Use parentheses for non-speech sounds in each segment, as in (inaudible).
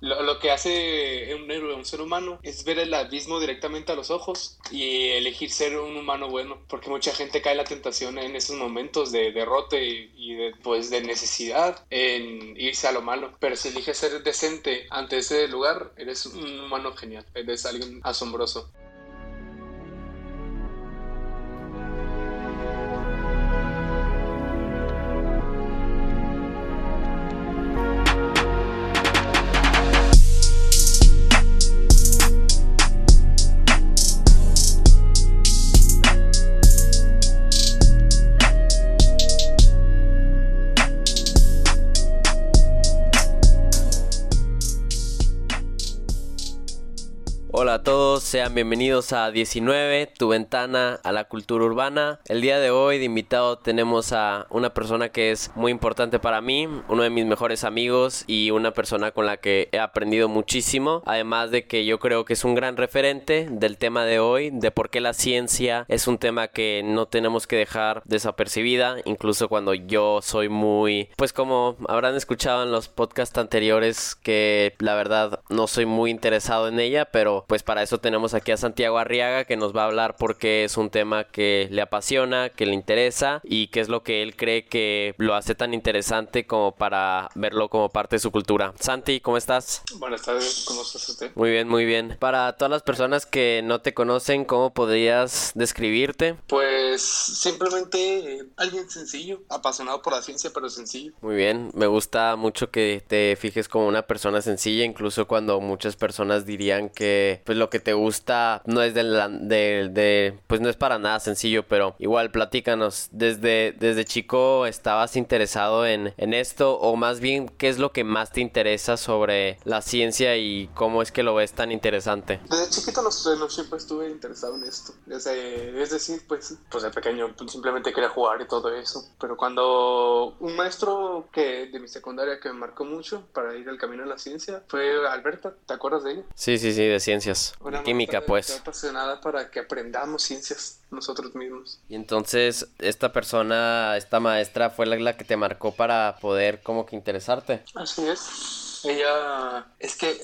Lo, que hace un héroe, un ser humano, es ver el abismo directamente a los ojos y elegir ser un humano bueno, porque mucha gente cae la tentación en esos momentos de derrote y de, pues, de necesidad en irse a lo malo. Pero si eliges ser decente ante ese lugar, eres un humano genial, eres alguien asombroso. Sean bienvenidos a 19, tu ventana a la cultura urbana. El día de hoy de invitado tenemos a una persona que es muy importante para mí, uno de mis mejores amigos y una persona con la que he aprendido muchísimo. Además de que yo creo que es un gran referente del tema de hoy, de por qué la ciencia es un tema que no tenemos que dejar desapercibida, incluso cuando yo soy muy, pues como habrán escuchado en los podcasts anteriores, que la verdad no soy muy interesado en ella, pero pues para eso tenemos aquí a Santiago Arriaga que nos va a hablar porque es un tema que le apasiona, que le interesa y que es lo que él cree que lo hace tan interesante como para verlo como parte de su cultura. Santi, ¿cómo estás? Buenas tardes, ¿cómo estás usted? Muy bien, muy bien. Para todas las personas que no te conocen, ¿cómo podrías describirte? Pues simplemente eh, alguien sencillo, apasionado por la ciencia, pero sencillo. Muy bien, me gusta mucho que te fijes como una persona sencilla, incluso cuando muchas personas dirían que pues lo que te gusta no es de, la, de, de, pues no es para nada sencillo, pero igual platícanos, desde, desde chico estabas interesado en, en esto o más bien qué es lo que más te interesa sobre la ciencia y cómo es que lo ves tan interesante. Desde chiquito no, siempre estuve interesado en esto, desde, es decir, pues, pues de pequeño simplemente quería jugar y todo eso, pero cuando un maestro que de mi secundaria que me marcó mucho para ir al camino de la ciencia fue Alberta, ¿te acuerdas de ella? Sí, sí, sí, de ciencia una química, pues. apasionada para que aprendamos ciencias nosotros mismos. Y entonces, esta persona, esta maestra, fue la, la que te marcó para poder como que interesarte. Así es. Ella, es que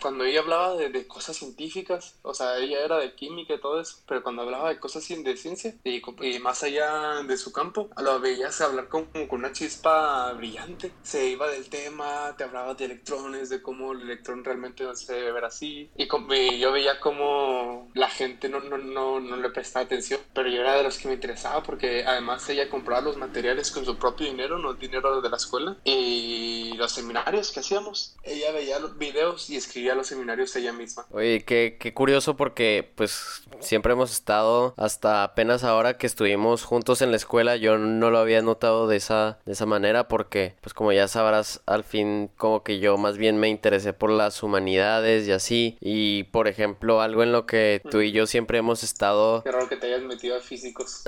cuando ella hablaba de, de, cosas científicas, o sea, ella era de química y todo eso, pero cuando hablaba de cosas de ciencia y, y más allá de su campo, lo veías hablar como, con una chispa brillante. Se iba del tema, te hablaba de electrones, de cómo el electrón realmente se debe ver así. Y, y yo veía como la gente no, no, no, no le prestaba atención, pero yo era de los que me interesaba porque además ella compraba los materiales con su propio dinero, no el dinero de la escuela, y los seminarios que hacíamos ella veía los videos y escribía los seminarios ella misma. Oye, qué, qué curioso porque pues siempre hemos estado hasta apenas ahora que estuvimos juntos en la escuela, yo no lo había notado de esa, de esa manera porque pues como ya sabrás, al fin como que yo más bien me interesé por las humanidades y así. Y por ejemplo, algo en lo que tú y yo siempre hemos estado... Qué raro que te hayas metido a físicos.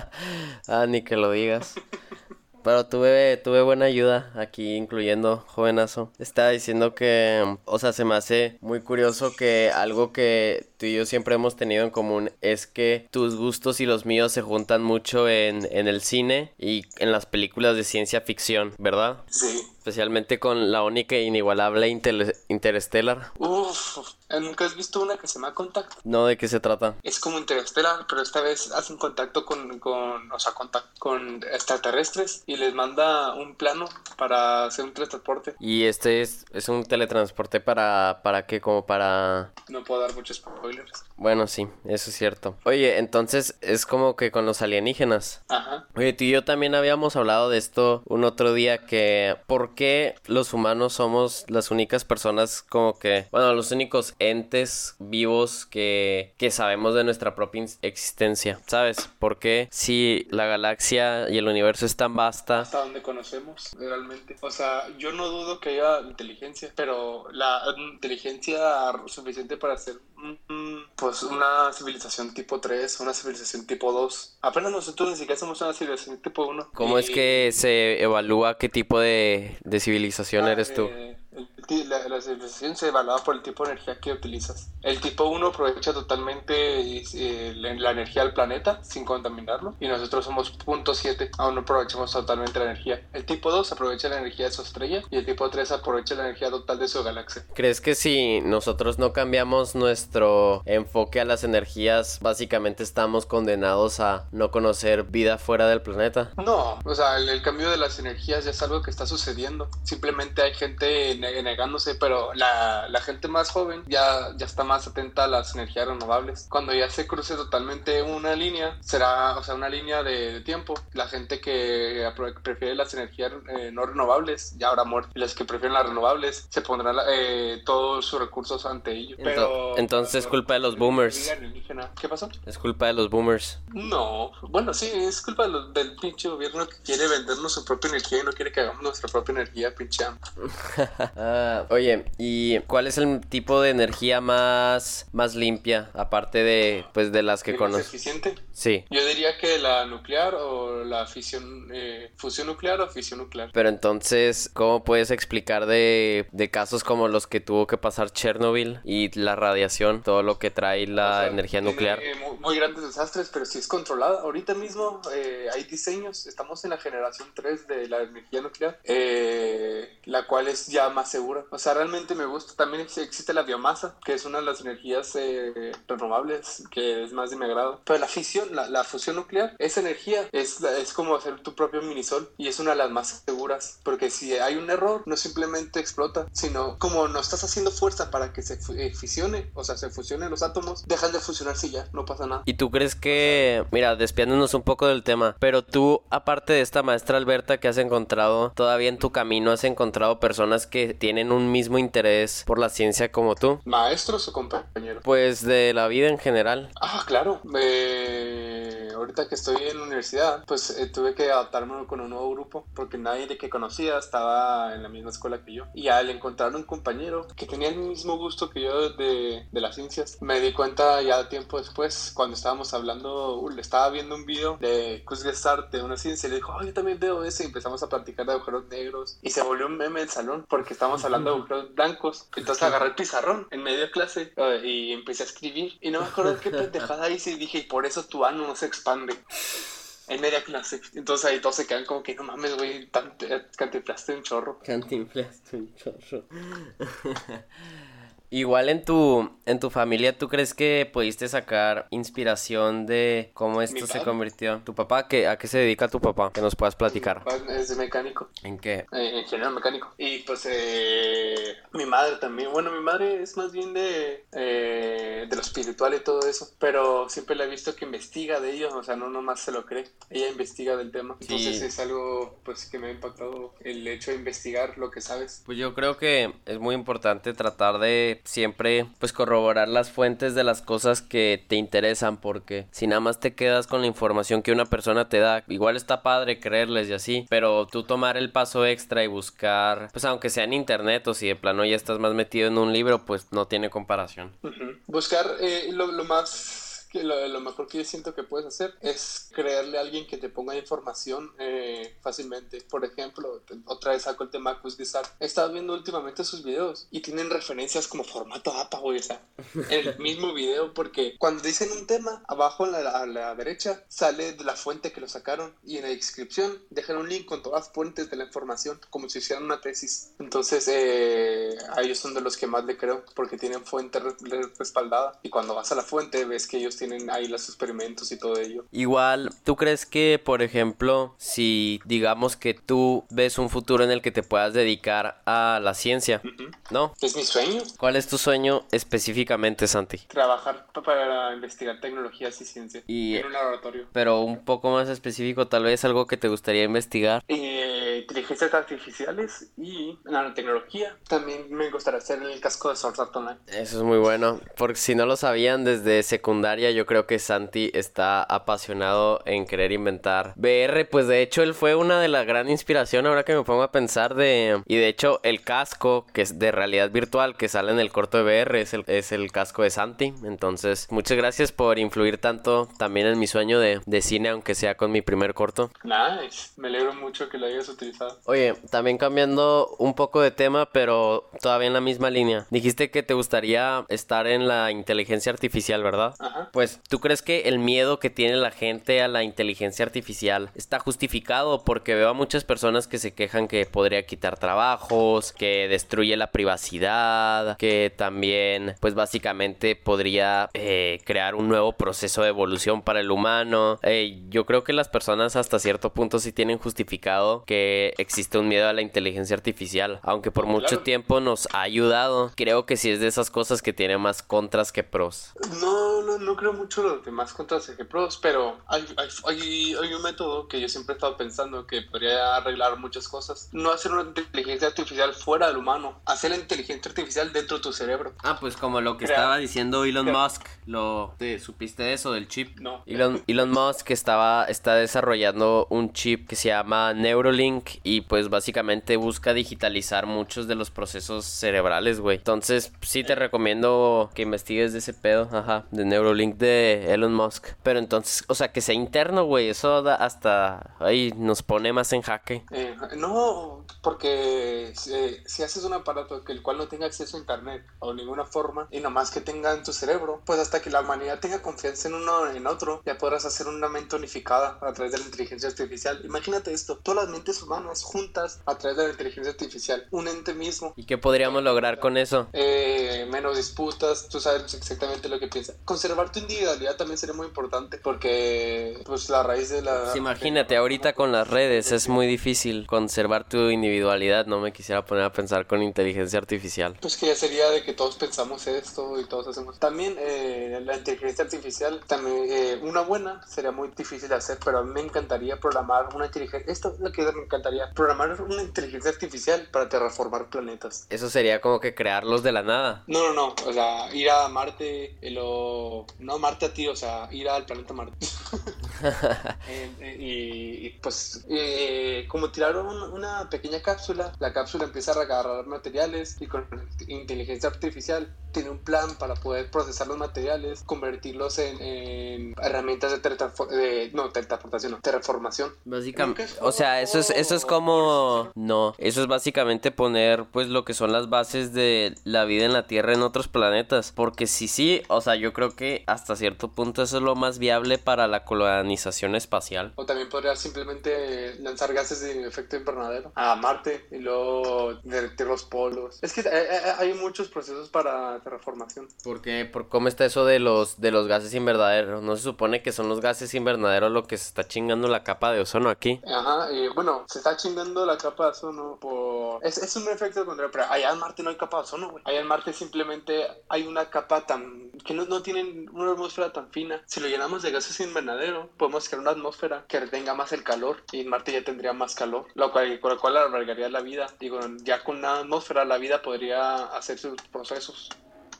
(laughs) ah, ni que lo digas. (laughs) Pero tuve, tuve buena ayuda aquí, incluyendo jovenazo. Estaba diciendo que, o sea, se me hace muy curioso que algo que tú y yo siempre hemos tenido en común es que tus gustos y los míos se juntan mucho en, en el cine y en las películas de ciencia ficción, ¿verdad? Sí. Especialmente con la única e inigualable Inter Interstellar. Uf, ¿nunca has visto una que se llama Contact? No, ¿de qué se trata? Es como Interstellar, pero esta vez hacen contacto con, con o sea, contacto con extraterrestres y les manda un plano para hacer un teletransporte. ¿Y este es, es un teletransporte para, para qué? Como para... No puedo dar muchos spoilers. Bueno, sí, eso es cierto. Oye, entonces es como que con los alienígenas. Ajá. Oye, tú y yo también habíamos hablado de esto un otro día que... ¿Por qué los humanos somos las únicas personas como que... Bueno, los únicos entes vivos que, que sabemos de nuestra propia existencia? ¿Sabes? ¿Por qué si la galaxia y el universo es tan vasta? Hasta donde conocemos realmente. O sea, yo no dudo que haya inteligencia, pero la inteligencia suficiente para hacer pues una civilización tipo 3, una civilización tipo 2. Apenas nosotros ni siquiera somos una civilización tipo 1. ¿Cómo es que se evalúa qué tipo de, de civilización ah, eres tú? Eh, la, la civilización se evalúa por el tipo de energía que utilizas. El tipo 1 aprovecha totalmente eh, la, la energía del planeta sin contaminarlo y nosotros somos punto 7, aún no aprovechamos totalmente la energía. El tipo 2 aprovecha la energía de su estrella y el tipo 3 aprovecha la energía total de su galaxia. ¿Crees que si nosotros no cambiamos nuestro enfoque a las energías, básicamente estamos condenados a no conocer vida fuera del planeta? No, o sea, el, el cambio de las energías ya es algo que está sucediendo. Simplemente hay gente ne- pero la, la gente más joven ya, ya está más atenta a las energías renovables. Cuando ya se cruce totalmente una línea, será, o sea, una línea de, de tiempo. La gente que prefiere las energías eh, no renovables ya habrá muerto. Y las que prefieren las renovables se pondrán eh, todos sus recursos ante ello. Pero, entonces es culpa de los boomers. ¿Qué pasó? Es culpa de los boomers. No, bueno, sí, es culpa de los- del pinche gobierno que quiere vendernos su propia energía y no quiere que hagamos nuestra propia energía, pinche amo. (laughs) Ah, oye, ¿y cuál es el tipo de energía más, más limpia? Aparte de, pues, de las que ¿Qué más conoces. eficiente? Sí. Yo diría que la nuclear o la fisión, eh, fusión nuclear o fisión nuclear. Pero entonces, ¿cómo puedes explicar de, de casos como los que tuvo que pasar Chernobyl y la radiación, todo lo que trae la O sea, energía nuclear? eh, muy, muy grandes desastres, pero si es controlada. Ahorita mismo eh, hay diseños, estamos en la generación 3 de la energía nuclear, eh, la cual es ya más segura. O sea, realmente me gusta. También ex- existe la biomasa, que es una de las energías eh, renovables, que es más de mi agrado. Pero la fisión, la, la fusión nuclear, esa energía es, es como hacer tu propio minisol y es una de las más seguras, porque si hay un error, no simplemente explota, sino como no estás haciendo fuerza para que se fu- eh, fisione, o sea, se fusionen los átomos, dejan de fusionarse y ya, no pasa nada. ¿Y tú crees que, mira, despiándonos un poco del tema, pero tú, aparte de esta maestra Alberta que has encontrado, todavía en tu camino has encontrado personas que tienen un mismo interés por la ciencia como tú? ¿Maestros o compañeros? Pues de la vida en general. Ah, claro. Eh, ahorita que estoy en la universidad, pues eh, tuve que adaptarme con un nuevo grupo porque nadie de que conocía estaba en la misma escuela que yo. Y al encontrar un compañero que tenía el mismo gusto que yo de, de las ciencias, me di cuenta ya tiempo después, cuando estábamos hablando, uh, estaba viendo un video de Kurzgesagt de una ciencia y le dijo, oh, yo también veo ese. Y empezamos a platicar de agujeros negros y se volvió un meme el salón porque estábamos hablando de agujeros blancos. Entonces agarré el pizarrón en medio de clase eh, y empecé a escribir. Y no me acuerdo qué pendejada hice y dije, y por eso tu ano no se expande. En media clase. Entonces ahí todos se quedan como que no mames, güey, te- cantinflaste un chorro. Cantinflaste un chorro. (laughs) Igual en tu, en tu familia, ¿tú crees que pudiste sacar inspiración de cómo esto Mi se convirtió? ¿Tu papá? ¿Qué, ¿A qué se dedica tu papá? Que nos puedas platicar. Es de mecánico. ¿En qué? eh, ingeniero mecánico. Y pues eh, mi madre también. Bueno, mi madre es más bien de, eh, de lo espiritual y todo eso. Pero siempre la he visto que investiga de ello. O sea, no nomás se lo cree. Ella investiga del tema. Sí. Entonces es algo pues que me ha impactado el hecho de investigar lo que sabes. Pues yo creo que es muy importante tratar de siempre pues corroborar las fuentes de las cosas que te interesan porque si nada más te quedas con la información que una persona te da, igual está padre creerles y así, pero tú tomar el paso extra y buscar, pues aunque sea en internet o si de plano ya estás más metido en un libro, pues no tiene comparación. Buscar eh, lo más que lo, lo mejor que yo siento que puedes hacer es creerle a alguien que te ponga información eh, fácilmente. Por ejemplo, otra vez saco el tema de Kurzgesagt. He estado viendo últimamente sus videos y tienen referencias como formato APA, güey, o sea, en el (laughs) mismo video, porque cuando dicen un tema, abajo a la, a la derecha sale de la fuente que lo sacaron y en la descripción dejan un link con todas las fuentes de la información, como si hicieran una tesis. Entonces, eh, a ellos son de los que más le creo, porque tienen fuente re- re- respaldada y cuando vas a la fuente ves que ellos tienen ahí los experimentos y todo ello. Igual, ¿tú crees que, por ejemplo, si digamos que tú ves un futuro en el que te puedas dedicar a la ciencia. ¿no? Es mi sueño ¿Cuál es tu sueño específicamente, Santi? trabajar pa- para investigar tecnologías y ciencia Y- en un laboratorio. Pero un poco más específico, tal vez algo que te gustaría investigar. Eh, inteligencias artificiales y nanotecnología. También me gustaría hacer el casco de Sword Art Online. Eso es muy bueno, porque si no lo sabían, desde secundaria yo creo que Santi está apasionado en querer inventar VR. Pues de hecho, él fue una de las gran inspiración ahora que me pongo a pensar de. Y de hecho, el casco que es de realidad virtual que sale en el corto de VR es el, es el casco de Santi. Entonces, muchas gracias por influir tanto también en mi sueño de, de cine, aunque sea con mi primer corto. Nice. Me alegro mucho que lo hayas utilizado. Oye, también cambiando un poco de tema, pero todavía en la misma línea. Dijiste que te gustaría estar en la inteligencia artificial, ¿verdad? Ajá. Pues, ¿tú crees que el miedo que tiene la gente a la inteligencia artificial está justificado? Porque veo a muchas personas que se quejan que podría quitar trabajos, que destruye la privacidad, que también, pues básicamente podría eh, crear un nuevo proceso de evolución para el humano. Eh, yo creo que las personas hasta cierto punto sí tienen justificado que existe un miedo a la inteligencia artificial, aunque por mucho Claro. tiempo nos ha ayudado. Creo que sí es de esas cosas que tiene más contras que pros. No, no, no creo mucho los demás contras de pros, pero hay, hay, hay, un método que yo siempre he estado pensando que podría arreglar muchas cosas. No hacer una inteligencia artificial fuera del humano, hacer la inteligencia artificial dentro de tu cerebro. Ah, pues como lo que estaba diciendo Elon Musk, lo ¿te supiste eso del chip? No. Elon, Elon Musk estaba está desarrollando un chip que se llama Neuralink y pues básicamente busca digitalizar muchos de los procesos cerebrales, güey. Entonces, sí te recomiendo que investigues de ese pedo, ajá, de Neuralink de Elon Musk. Pero entonces, o sea, que sea interno, güey, eso da hasta ahí nos pone más en jaque. Eh, no, porque si, si haces un aparato que el cual no tenga acceso a internet o ninguna forma y nomás que tenga en tu cerebro, pues hasta que la humanidad tenga confianza en uno en otro, ya podrás hacer una mente unificada a través de la inteligencia artificial. Imagínate esto, todas las mentes humanas juntas a través de la inteligencia artificial, un ente mismo. ¿Y qué podríamos lograr con eso? eh, menos disputas, tú sabes exactamente lo que piensas. Conservar tu individualidad también sería muy importante porque pues la raíz de la... Pues imagínate, ahorita con las redes es muy difícil conservar tu individualidad. No me quisiera poner a pensar con inteligencia artificial. Pues que ya sería de que todos pensamos esto y todos hacemos. También eh, la inteligencia artificial, también eh, una buena sería muy difícil de hacer, pero a mí me encantaría programar una inteligencia. Esto es lo que me encantaría: programar una inteligencia artificial para terraformar planetas. Eso sería como que crearlos de la nada. No, no, no. O sea, ir a Marte, y lo... no Marte a ti, o sea, ir al planeta Marte. (laughs) Eh, eh, y, y, pues, eh, como tiraron un- una pequeña cápsula, la cápsula empieza a agarrar materiales y con inteligencia artificial tiene un plan para poder procesar los materiales, convertirlos en, en herramientas de, de no, teletransportación, no, terraformación. Básicamente, o sea, eso es eso es como no, eso es básicamente poner pues lo que son las bases de la vida en la Tierra en otros planetas, porque si sí, o sea, yo creo que hasta cierto punto eso es lo más viable para la colonización espacial. O también podría simplemente lanzar gases de efecto invernadero a Marte y luego derretir los polos. Es que eh, eh, hay muchos procesos para terraformación. Porque por cómo está eso de los de los gases invernaderos, no se supone que son los gases invernaderos lo que se está chingando la capa de ozono aquí. Ajá, y bueno, se está chingando la capa de ozono por... Es, es un efecto contrario, pero allá en Marte no hay capa de ozono, güey. Allá en Marte simplemente hay una capa tan... que no, no tienen una atmósfera tan fina. Si lo llenamos de gases invernadero, podemos crear una atmósfera que retenga más el calor y Marte ya tendría más calor, lo cual, con lo cual alargaría la vida. Digo, ya con una atmósfera la vida podría hacer sus procesos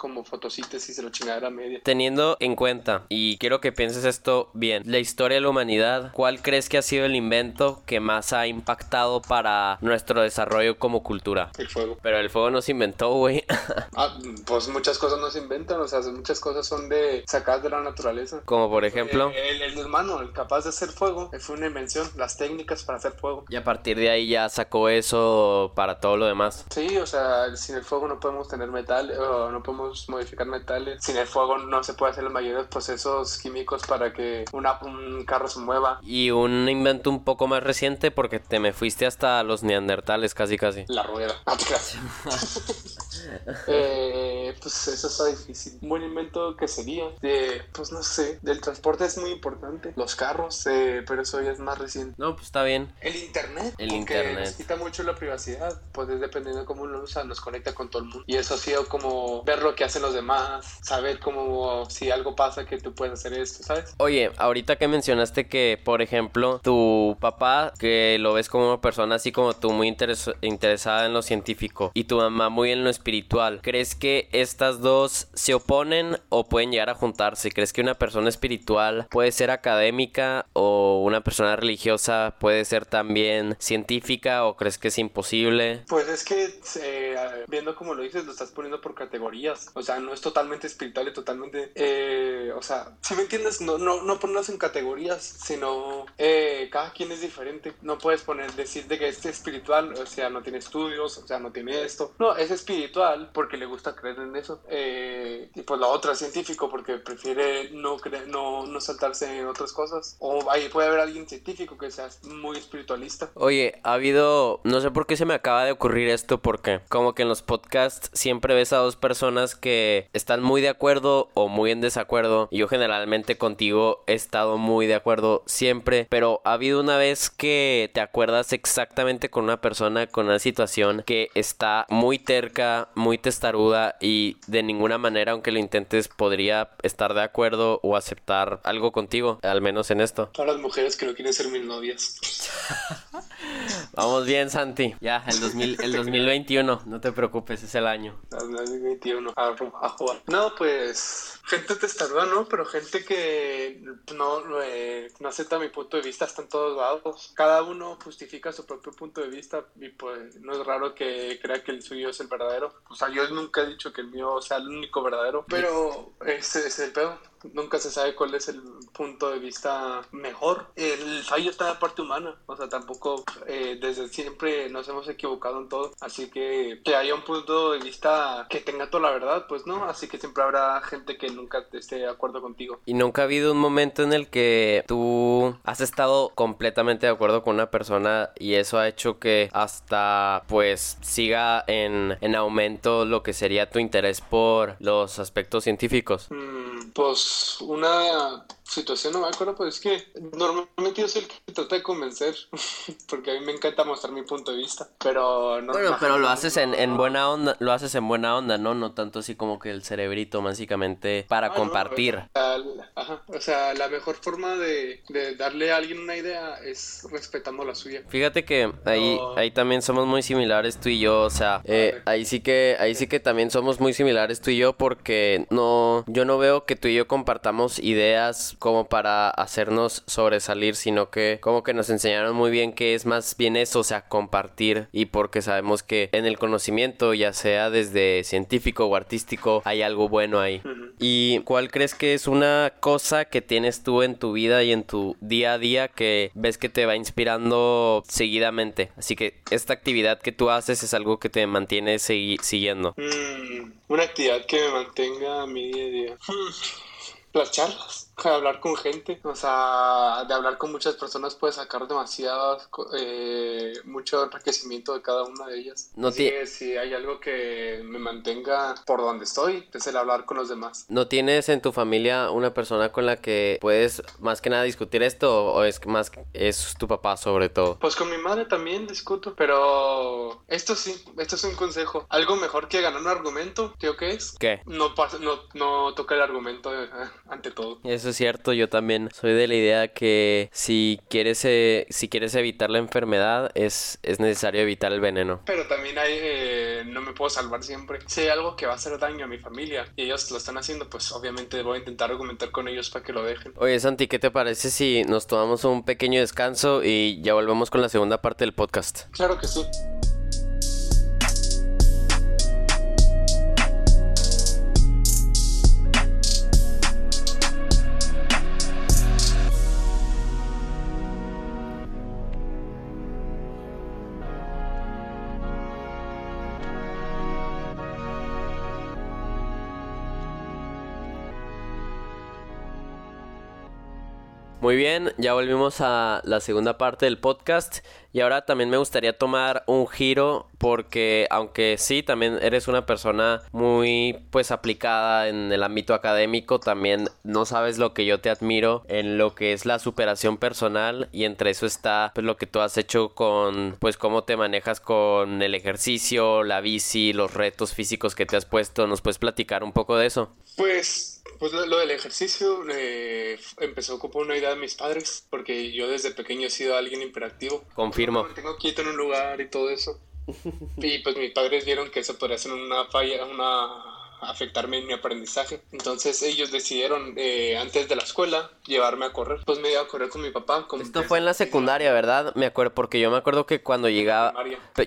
como fotosíntesis de la chingadera media. Teniendo en cuenta, y quiero que pienses esto bien, la historia de la humanidad, ¿cuál crees que ha sido el invento que más ha impactado para nuestro desarrollo como cultura? El fuego. Pero el fuego no se inventó, güey. (laughs) Ah, pues muchas cosas no se inventan, o sea, muchas cosas son de sacadas de la naturaleza. Como por ejemplo. Eh, El, el humano, el capaz de hacer fuego, eh, fue una invención, las técnicas para hacer fuego. Y a partir de ahí ya sacó eso para todo lo demás. Sí, o sea, sin el fuego no podemos tener metal, o no podemos modificar metales. Sin el fuego no se puede hacer los mayores procesos químicos para que una, un carro se mueva. Y un invento un poco más reciente porque te me fuiste hasta los neandertales casi casi. La rueda. (laughs) (laughs) Eh, pues eso está difícil. Un buen invento que sería de, pues no sé, del transporte es muy importante. Los carros, eh, pero eso ya es más reciente. No, pues está bien. El internet. El porque internet. Nos quita mucho la privacidad. Pues es dependiendo de cómo lo usa, nos conecta con todo el mundo. Y eso ha sido como ver lo que hacen los demás, saber cómo, si algo pasa, que tú puedes hacer esto, ¿sabes? Oye, ahorita que mencionaste que, por ejemplo, tu papá, que lo ves como una persona así como tú, muy interes- interesada en lo científico, y tu mamá muy en lo espiritual, ¿crees que estas dos se oponen o pueden llegar a juntarse? ¿Crees que una persona espiritual puede ser académica o una persona religiosa puede ser también científica o crees que es imposible? Pues es que eh, viendo como lo dices, lo estás poniendo por categorías. O sea, no es totalmente espiritual y totalmente... Eh, o sea, si me entiendes, no, no, no ponerlos en categorías, sino eh, cada quien es diferente. No puedes poner, decir de que este espiritual, o sea, no tiene estudios, o sea, no tiene esto. No, es espiritual porque le gusta creer en eso. y pues la otra científico porque prefiere no, creer, no, no saltarse en otras cosas. O ahí puede haber alguien científico que sea muy espiritualista. Oye, ha habido, no sé por qué se me acaba de ocurrir esto, porque como que en los podcasts siempre ves a dos personas que están muy de acuerdo o muy en desacuerdo. Yo generalmente contigo he estado muy de acuerdo siempre, pero ha habido una vez que te acuerdas exactamente con una persona, con una situación que está muy terca, muy testaruda y de ninguna manera, aunque lo intentes, podría estar de acuerdo o aceptar algo contigo, al menos en esto. Para las mujeres que no quieren ser mis novias. (laughs) Vamos bien, Santi. Ya, el, 2000, el 2021, no te preocupes, es el año. El 2021, a, a jugar. No, pues gente testaruda, ¿no? Pero gente que no, eh, no acepta mi punto de vista está en todos lados. Cada uno justifica su propio punto de vista y pues no es raro que crea que el suyo es el verdadero. O sea, yo nunca he dicho que el mío sea el único verdadero, pero ese es el pedo nunca se sabe cuál es el punto de vista mejor. El fallo está en la parte humana, o sea, tampoco eh, desde siempre nos hemos equivocado en todo, así que que haya un punto de vista que tenga toda la verdad, pues no, así que siempre habrá gente que nunca esté de acuerdo contigo. ¿Y nunca ha habido un momento en el que tú has estado completamente de acuerdo con una persona y eso ha hecho que hasta pues siga en, en aumento lo que sería tu interés por los aspectos científicos? Mm, pues una situación, no me acuerdo, pues es que normalmente yo soy el que trata de convencer, (laughs) porque a mí me encanta mostrar mi punto de vista, pero no. Bueno, pero lo haces en, en, buena onda, lo haces en buena onda, ¿no? No tanto así como que el cerebrito, básicamente, para ah, compartir. ajá, o sea, la mejor forma de, de, darle a alguien una idea es respetando la suya. Fíjate que ahí, ahí también somos muy similares tú y yo, o sea, eh, ahí sí que, ahí sí que también somos muy similares tú y yo, porque no, yo no veo que tú y yo compartamos ideas como para hacernos sobresalir, sino que como que nos enseñaron muy bien que es más bien eso, o sea, compartir y porque sabemos que en el conocimiento, ya sea desde científico o artístico, hay algo bueno ahí. ¿Y cuál crees que es una cosa que tienes tú en tu vida y en tu día a día que ves que te va inspirando seguidamente? Así que esta actividad que tú haces es algo que te mantiene siguiendo. Mm, una actividad que me mantenga mi día a día. (laughs) las charlas de hablar con gente, o sea, de hablar con muchas personas puedes sacar demasiadas, eh, mucho enriquecimiento de cada una de ellas. No Así que si hay algo que me mantenga por donde estoy, es el hablar con los demás. ¿No tienes en tu familia una persona con la que puedes más que nada discutir esto o es más es tu papá sobre todo? Pues con mi madre también discuto, pero esto sí, esto es un consejo. Algo mejor que ganar un argumento, ¿tío qué es? ¿Qué? No, no, no toca el argumento eh, ante todo. Eso es cierto, yo también soy de la idea que si quieres, eh, si quieres evitar la enfermedad es, es necesario evitar el veneno. Pero también hay, eh, no me puedo salvar siempre. Si hay algo que va a hacer daño a mi familia y ellos lo están haciendo, pues obviamente voy a intentar argumentar con ellos para que lo dejen. Oye Santi, ¿qué te parece si nos tomamos un pequeño descanso y ya volvemos con la segunda parte del podcast? Claro que sí. Muy bien, ya volvimos a la segunda parte del podcast y ahora también me gustaría tomar un giro porque aunque sí, también eres una persona muy pues aplicada en el ámbito académico, también no sabes lo que yo te admiro en lo que es la superación personal y entre eso está pues lo que tú has hecho con pues cómo te manejas con el ejercicio, la bici, los retos físicos que te has puesto, ¿nos puedes platicar un poco de eso? Pues pues lo, del ejercicio eh, empezó como una idea de mis padres, porque yo desde pequeño he sido alguien hiperactivo. Confirmo. Tengo quieto en un lugar y todo eso. Y pues mis padres vieron que eso podría ser una falla, una afectarme en mi aprendizaje. Entonces ellos decidieron eh, antes de la escuela llevarme a correr. Pues me iba a correr con mi papá. Esto fue en la secundaria, ¿verdad? Me acuerdo, porque yo me acuerdo que cuando llegaba...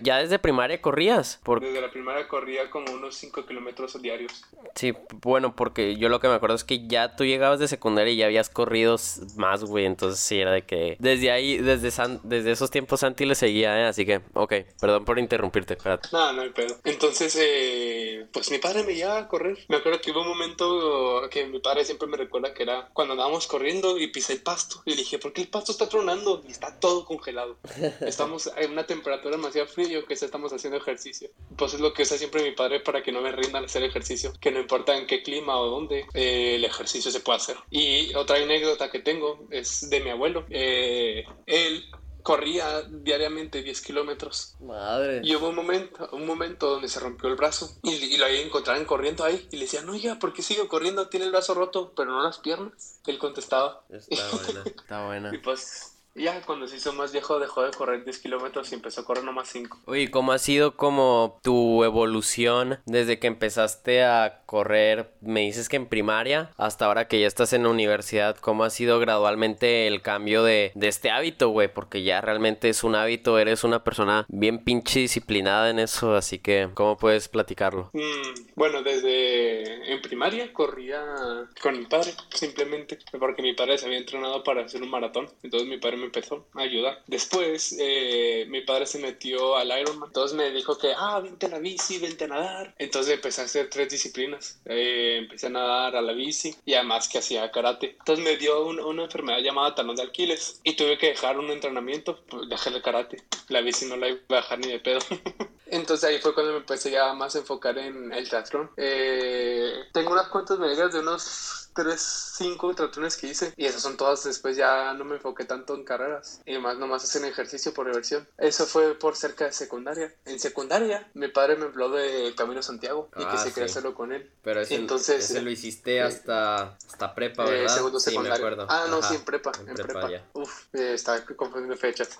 Ya desde primaria corrías. Desde la primaria corría como unos 5 kilómetros diarios. Sí, bueno, porque yo lo que me acuerdo es que ya tú llegabas de secundaria y ya habías corrido más, güey. Entonces sí, era de que desde ahí, desde, desde esos tiempos Santi le seguía, ¿eh? Así que, ok, perdón por interrumpirte, espérate. No, no hay pedo. Entonces, eh, pues mi padre me llevaba a correr. Me acuerdo que hubo un momento que mi padre siempre me recuerda que era cuando andábamos corriendo y pisé el pasto. Y dije, ¿por qué el pasto está tronando? Y está todo congelado. (laughs) Estamos en una temperatura demasiado fría que estamos haciendo ejercicio. Pues es lo que usa siempre mi padre para que no me rindan a hacer ejercicio. Que no importa en qué clima o dónde, eh, el ejercicio se puede hacer. Y otra anécdota que tengo es de mi abuelo. Eh, él corría diariamente 10 kilómetros. Madre. Y hubo un momento, un momento donde se rompió el brazo y, lo encontraron corriendo ahí y le decían, no, ya, ¿por qué sigue corriendo? Tiene el brazo roto, pero no las piernas. Él contestaba. Está buena, está buena. (laughs) y pues ya cuando se hizo más viejo dejó de correr 10 kilómetros y empezó a correr nomás 5. Oye, ¿cómo ha sido como tu evolución desde que empezaste a correr? Me dices que en primaria hasta ahora que ya estás en la universidad, ¿cómo ha sido gradualmente el cambio de, de este hábito, güey? Porque ya realmente es un hábito, eres una persona bien pinche disciplinada en eso, así que ¿cómo puedes platicarlo? Mm, bueno, desde en primaria corría con mi padre, simplemente, porque mi padre se había entrenado para hacer un maratón, entonces mi padre me empezó a ayudar. Después, eh, mi padre se metió al Ironman. Entonces me dijo que, ah, vente a la bici, vente a nadar. Entonces empecé a hacer tres disciplinas. Eh, empecé a nadar, a la bici y además que hacía karate. Entonces me dio una enfermedad llamada talón de Aquiles y tuve que dejar un entrenamiento. Pues dejé el karate. La bici no la iba a dejar ni de pedo. (laughs) Entonces ahí fue cuando me empecé ya más a enfocar en el teatro. Eh, tengo unas cuantas medidas de unos tres, cinco tratones que hice y esas son todas después ya no me enfoqué tanto en carreras y más nomás hacen ejercicio por diversión. Eso fue por cerca de secundaria. En secundaria mi padre me habló de Camino Santiago y que ah, se quería hacerlo con él. Pero ese, Entonces, ese lo hiciste hasta, hasta prepa, eh, ¿verdad? segundo secundaria. Ah, no, sí, en prepa. En, prepa. Uf, eh, estaba confundiendo fechas.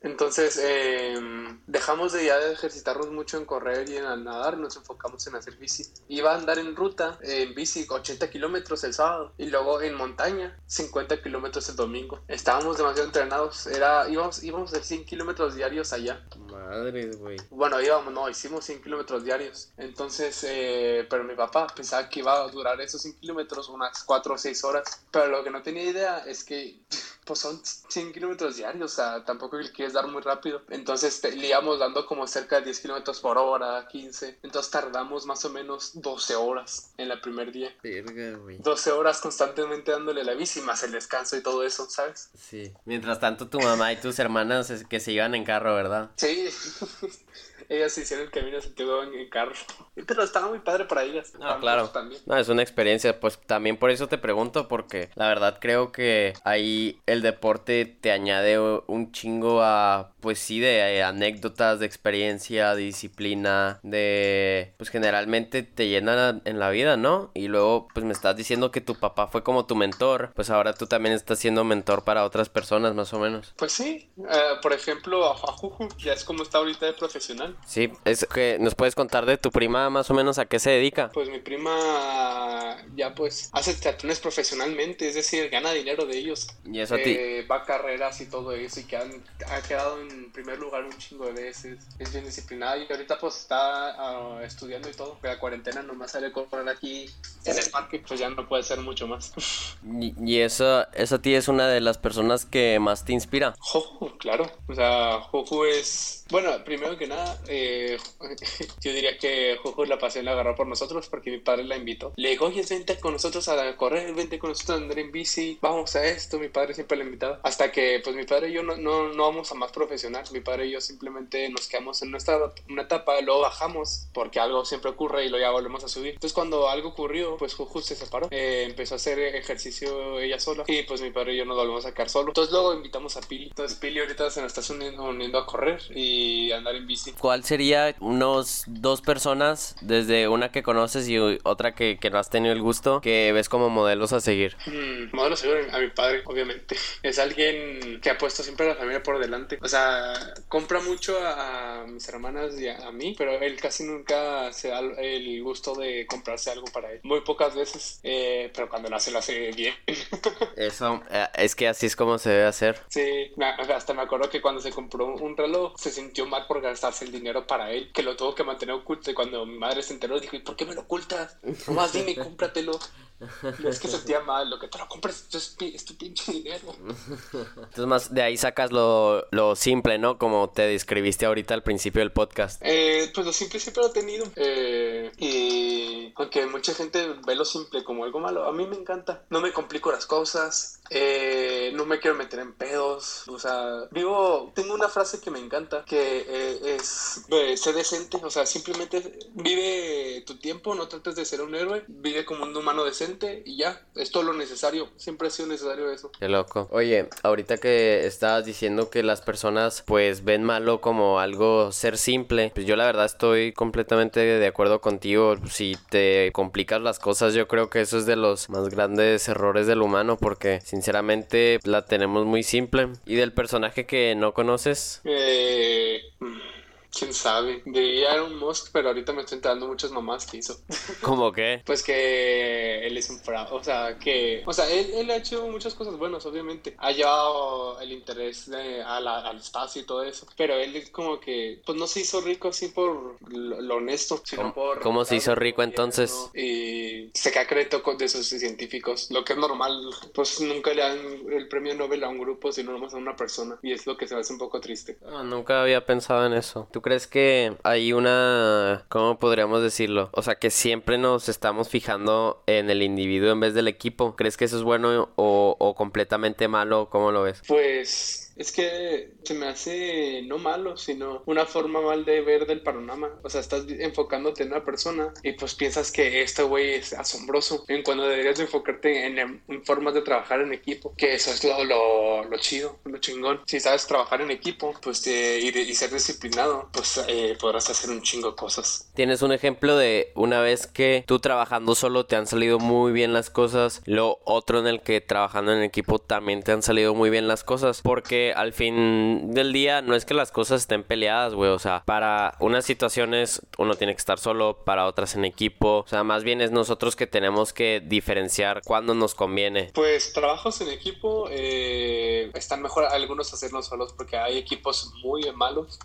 Entonces em, dejamos de ya de ejercitarnos mucho en correr y en nadar, nos enfocamos en hacer bici. Iba a andar en ruta, en bici, 80 kilómetros el sábado y luego en montaña 50 kilómetros el domingo. Estábamos demasiado entrenados, era, íbamos, íbamos de 100 kilómetros diarios allá. Madre, güey. Bueno, íbamos, no, hicimos 100 kilómetros diarios. Entonces, eh, pero mi papá pensaba que iba a durar esos 100 kilómetros unas 4 o 6 horas. Pero lo que no tenía idea es que (laughs) pues son 100 kilómetros diarios, o sea, tampoco le quieres dar muy rápido. Entonces le íbamos dando como cerca de 10 kilómetros por hora, 15. Entonces tardamos más o menos 12 horas en el primer día. Verga, güey. 12 horas constantemente dándole la bici, más el descanso y todo eso, ¿sabes? Sí. Mientras tanto, tu mamá y tus hermanas que se iban en carro, ¿verdad? Sí. (laughs) ellas se hicieron el camino se quedó en carro. (laughs) Pero estaba muy padre para ellas. Ah, claro. También. No, es una experiencia. Pues también por eso te pregunto, porque la verdad creo que ahí el deporte te añade un chingo a, pues sí, de anécdotas, de experiencia, de disciplina, de, pues generalmente te llenan en la vida, ¿no? Y luego, pues me estás diciendo que tu papá fue como tu mentor, pues ahora tú también estás siendo mentor para otras personas, más o menos. Pues sí, eh, por ejemplo, a Juju ya es como está ahorita de profesional. Sí, es que nos puedes contar de tu prima más o menos a qué se dedica. Pues mi prima ya pues hace teatrones profesionalmente, es decir, gana dinero de ellos. Y eso a ti. Eh, va a carreras y todo eso y que han, ha quedado en primer lugar un chingo de veces. Es bien disciplinada y ahorita pues está ah, estudiando y todo. La cuarentena nomás sale a correr aquí en el parque, pues ya no puede ser mucho más. (laughs) Y, eso, eso a ti es una de las personas que más te inspira. Jojo, claro. O sea, Jojo es... Bueno, primero que nada, eh, (laughs) yo diría que Jojo la pasión la agarró por nosotros porque mi padre la invitó. Le dijo, oye, vente con nosotros a correr, vente con nosotros a andar en bici, vamos a esto. Mi padre siempre la invitaba. Hasta que, pues, mi padre y yo no, no, no vamos a más profesional. Mi padre y yo simplemente nos quedamos en nuestra una etapa, luego bajamos porque algo siempre ocurre y luego ya volvemos a subir. Entonces, cuando algo ocurrió, pues justo se separó. Eh, empezó a hacer ejercicio ella sola y pues mi padre y yo nos volvimos a sacar solo. Entonces luego invitamos a Pili. Entonces Pili ahorita se nos está uniendo a correr y andar en bici. ¿Cuál sería unos dos personas, desde una que conoces y otra que, que no has tenido el gusto, que ves como modelos a seguir? Mm, modelos a seguir a mi padre, obviamente. (laughs) Es alguien que ha puesto siempre a la familia por delante. O sea, compra mucho a, mis hermanas y a, mí, pero él casi nunca se da el gusto de comprarse algo para él. Muy pocas veces, eh, pero cuando lo hace, lo hace bien. (laughs) Eso, eh, es que así es como se debe hacer. Sí, hasta me acuerdo que cuando se compró un reloj, se sintió mal por gastarse el dinero para él, que lo tuvo que mantener oculto. Y cuando mi madre se enteró, dijo, ¿y por qué me lo ocultas? Nomás dime, cómpratelo. No es que sentía mal, lo que te lo compres es, tu pinche dinero. Entonces, más de ahí sacas lo, lo, simple, ¿no? Como te describiste ahorita al principio del podcast. Eh, pues lo simple siempre lo he tenido. Eh, aunque mucha gente ve lo simple como algo malo, a mí me encanta. No me complico las cosas. Eh, no me quiero meter en pedos. O sea, vivo. Tengo una frase que me encanta que eh, es: sé decente. O sea, simplemente vive tu tiempo, no trates de ser un héroe. Vive como un humano decente y ya. Es todo lo necesario. Siempre ha sido necesario eso. Qué loco. Oye, ahorita que estabas diciendo que las personas, pues, ven malo como algo ser simple, pues yo la verdad estoy completamente de acuerdo contigo. Si te complicas las cosas, yo creo que eso es de los más grandes errores del humano porque sin sinceramente la tenemos muy simple. ¿Y del personaje que no conoces? Eh, quién sabe. De Elon Musk, pero ahorita me estoy enterando muchas mamás que hizo. (laughs) ¿Cómo qué? Pues que él es un fraude. O sea, que. O sea, él, ha hecho muchas cosas buenas, obviamente. Ha llevado el interés al espacio y todo eso. Pero él es como que. Pues no se hizo rico así por lo, honesto, sino por. ¿Cómo se hizo rico entonces? Y se queda crédito de sus científicos. Lo que es normal. Pues nunca le dan el premio Nobel a un grupo, sino nomás a una persona. Y es lo que se me hace un poco triste. Ah, nunca había pensado en eso crees que hay una, ¿cómo podríamos decirlo? O sea, que siempre nos estamos fijando en el individuo en vez del equipo. ¿Crees que eso es bueno o, completamente malo? ¿Cómo lo ves? Pues es que se me hace no malo, sino una forma mal de ver del panorama. O sea, estás enfocándote en una persona y pues piensas que este güey es asombroso, en cuando deberías enfocarte en, formas de trabajar en equipo, que eso es lo, lo, chido, lo chingón. Si sabes trabajar en equipo, pues y, ser disciplinado, pues eh, podrás hacer un chingo de cosas. ¿Tienes un ejemplo de una vez que tú trabajando solo te han salido muy bien las cosas, lo otro en el que trabajando en equipo también te han salido muy bien las cosas? Porque al fin del día no es que las cosas estén peleadas, güey. O sea, para unas situaciones uno tiene que estar solo, para otras en equipo. O sea, más bien es nosotros que tenemos que diferenciar cuándo nos conviene. Pues trabajos en equipo eh, están mejor algunos hacerlos solos porque hay equipos muy malos.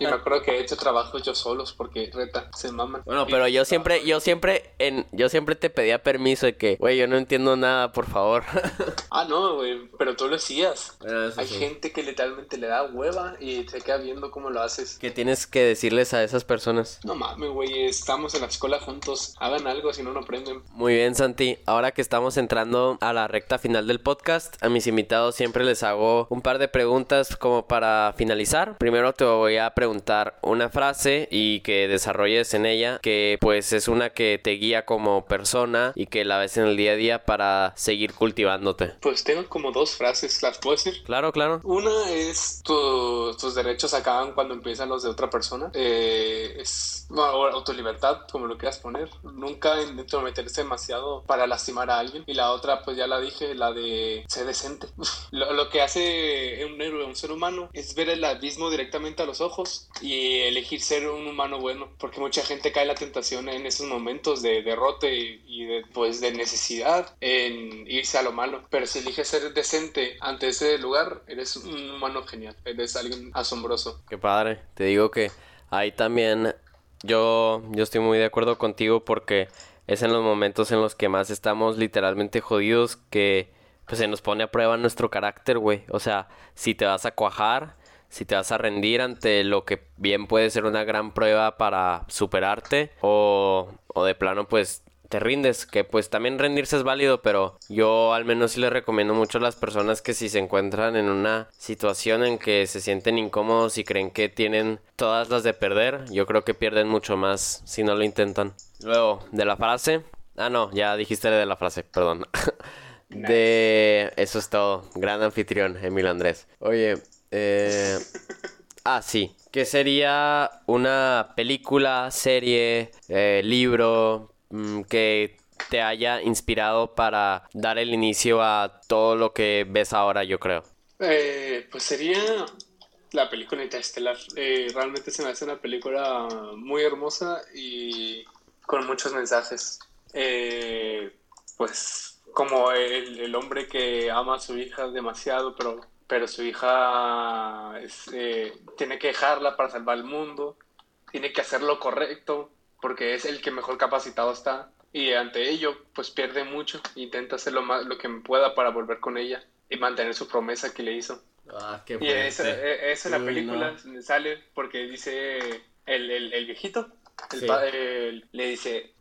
y me acuerdo que he hecho trabajos yo solos porque reta, se maman. Bueno, pero yo siempre, yo siempre, en, yo siempre te pedía permiso de que, güey, yo no entiendo nada, por favor. (laughs) ah, no, güey, pero tú lo hacías. hay gente que literalmente le da hueva y se queda viendo cómo lo haces. ¿Qué tienes que decirles a esas personas? No mames, güey, estamos en la escuela juntos. Hagan algo si no, no aprenden. Muy bien, Santi. Ahora que estamos entrando a la recta final del podcast, a mis invitados siempre les hago un par de preguntas como para finalizar. Primero te voy a preguntar una frase y que desarrolles en ella, que pues es una que te guía como persona y que la ves en el día a día para seguir cultivándote. Pues tengo como dos frases, ¿las puedo decir? Claro, claro. Una es tus derechos acaban cuando empiezan los de otra persona. Eh, es bueno, tu libertad, como lo quieras poner. Nunca meterse demasiado para lastimar a alguien. Y la otra, pues ya la dije, la de ser decente. lo, lo, que hace un héroe, un ser humano, es ver el abismo directamente a los ojos y elegir ser un humano bueno. Porque mucha gente cae en la tentación en esos momentos de derrote y, de, pues, de necesidad en irse a lo malo. Pero si eliges ser decente ante ese lugar, eres un humano genial, eres alguien asombroso. Qué padre, te digo que ahí también yo, yo estoy muy de acuerdo contigo porque es en los momentos en los que más estamos literalmente jodidos que pues se nos pone a prueba nuestro carácter, güey. O sea, si te vas a cuajar, si te vas a rendir ante lo que bien puede ser una gran prueba para superarte o, o de plano pues te rindes, que pues también rendirse es válido, pero yo al menos sí les recomiendo mucho a las personas que si se encuentran en una situación en que se sienten incómodos y creen que tienen todas las de perder, yo creo que pierden mucho más si no lo intentan. Luego, de la frase, Ah, no, ya dijiste de la frase, perdón. (laughs) De... Eso es todo. Gran anfitrión, Emilio Andrés. Oye, eh... (laughs) Ah, sí. ¿Qué sería una película, serie, eh, libro que te haya inspirado para dar el inicio a todo lo que ves ahora, yo creo? Eh, pues sería la película Interstellar. Eh, realmente se me hace una película muy hermosa y con muchos mensajes. Eh, pues como el, el, hombre que ama a su hija demasiado, pero, pero su hija eh, tiene que dejarla para salvar el mundo, tiene que hacer lo correcto porque es el que mejor capacitado está y ante ello pues pierde mucho, intenta hacer lo, más, lo que pueda para volver con ella y mantener su promesa que le hizo. Ah, qué y eso, eso en la película no. sale porque dice el, el, el viejito, el sí. padre le dice,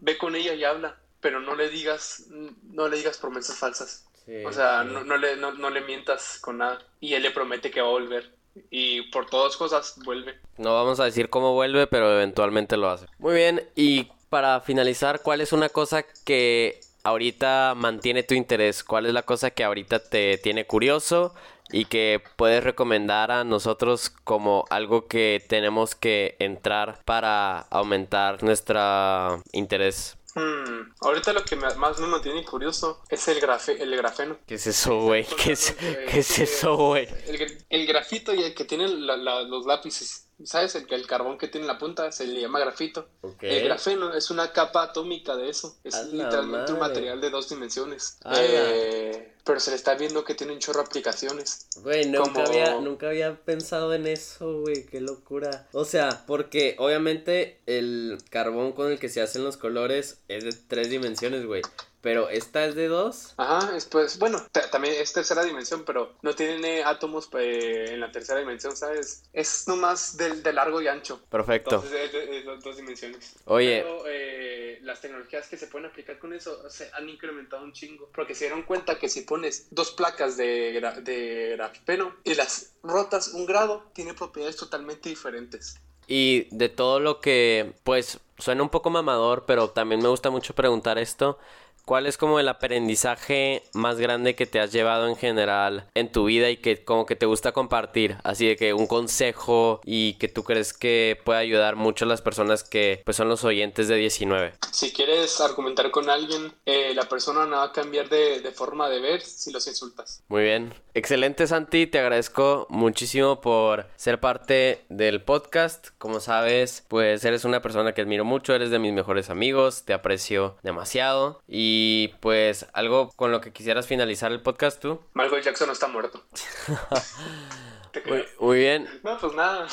ve con ella y habla, pero no le digas, no le digas promesas falsas. Sí, o sea, sí. no, no, le, no, no, le mientas con nada. Y él le promete que va a volver. Y por todas cosas vuelve. No vamos a decir cómo vuelve, pero eventualmente lo hace. Muy bien, y para finalizar, ¿cuál es una cosa que ahorita mantiene tu interés? ¿Cuál es la cosa que ahorita te tiene curioso y que puedes recomendar a nosotros como algo que tenemos que entrar para aumentar nuestro interés? Hmm. Ahorita lo que más me mantiene curioso es el, grafe el grafeno. ¿Qué es eso, güey? ¿Qué es, ¿Qué es eso, güey? El, el, grafito y el que tiene la, la, los lápices. ¿Sabes? El, el carbón que tiene en la punta se le llama grafito. Okay. El grafeno es una capa atómica de eso. Es literalmente un material de dos dimensiones. Eh, pero se le está viendo que tiene un chorro de aplicaciones. Güey, nunca, como... había, nunca había pensado en eso, güey, qué locura. O sea, porque obviamente el carbón con el que se hacen los colores es de tres dimensiones, güey. Pero esta es de dos. Ajá, es, pues bueno, también es tercera dimensión, pero no tiene átomos eh, en la tercera dimensión, ¿sabes? Es nomás de, de largo y ancho. Perfecto. Entonces es de, dos dimensiones. Oye. Pero eh, las tecnologías que se pueden aplicar con eso se han incrementado un chingo. Porque se dieron cuenta que si pones dos placas de, gra de grafeno y las rotas un grado, tiene propiedades totalmente diferentes. Y de todo lo que, pues, suena un poco mamador, pero también me gusta mucho preguntar esto. ¿Cuál es como el aprendizaje más grande que te has llevado en general en tu vida y que como que te gusta compartir? Así de que un consejo y que tú crees que puede ayudar mucho a las personas que pues son los oyentes de 19. Si quieres argumentar con alguien, eh, la persona no va a cambiar de, de, forma de ver si los insultas. Muy bien. Excelente Santi, te agradezco muchísimo por ser parte del podcast. Como sabes, pues eres una persona que admiro mucho, eres de mis mejores amigos, te aprecio demasiado y y pues, algo con lo que quisieras finalizar el podcast tú. Michael Jackson no está muerto. (laughs) muy, muy, bien. No, pues nada.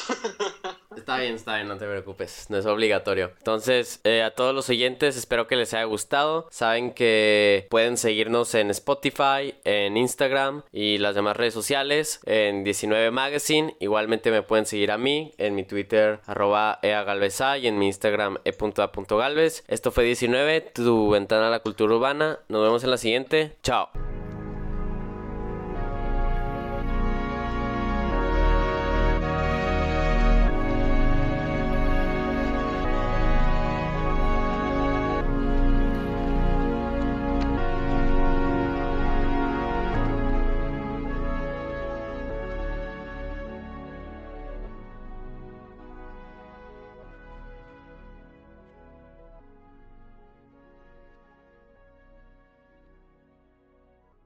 (laughs) está bien, está bien, no te preocupes. No es obligatorio. Entonces, eh, a todos los oyentes, espero que les haya gustado. Saben que pueden seguirnos en Spotify, en Instagram y las demás redes sociales, en 19 Magazine. Igualmente me pueden seguir a mí en mi Twitter, arroba eagalvesa y en mi Instagram e.a.galvez. Esto fue 19, tu ventana a la cultura urbana. Nos vemos en la siguiente. Chao.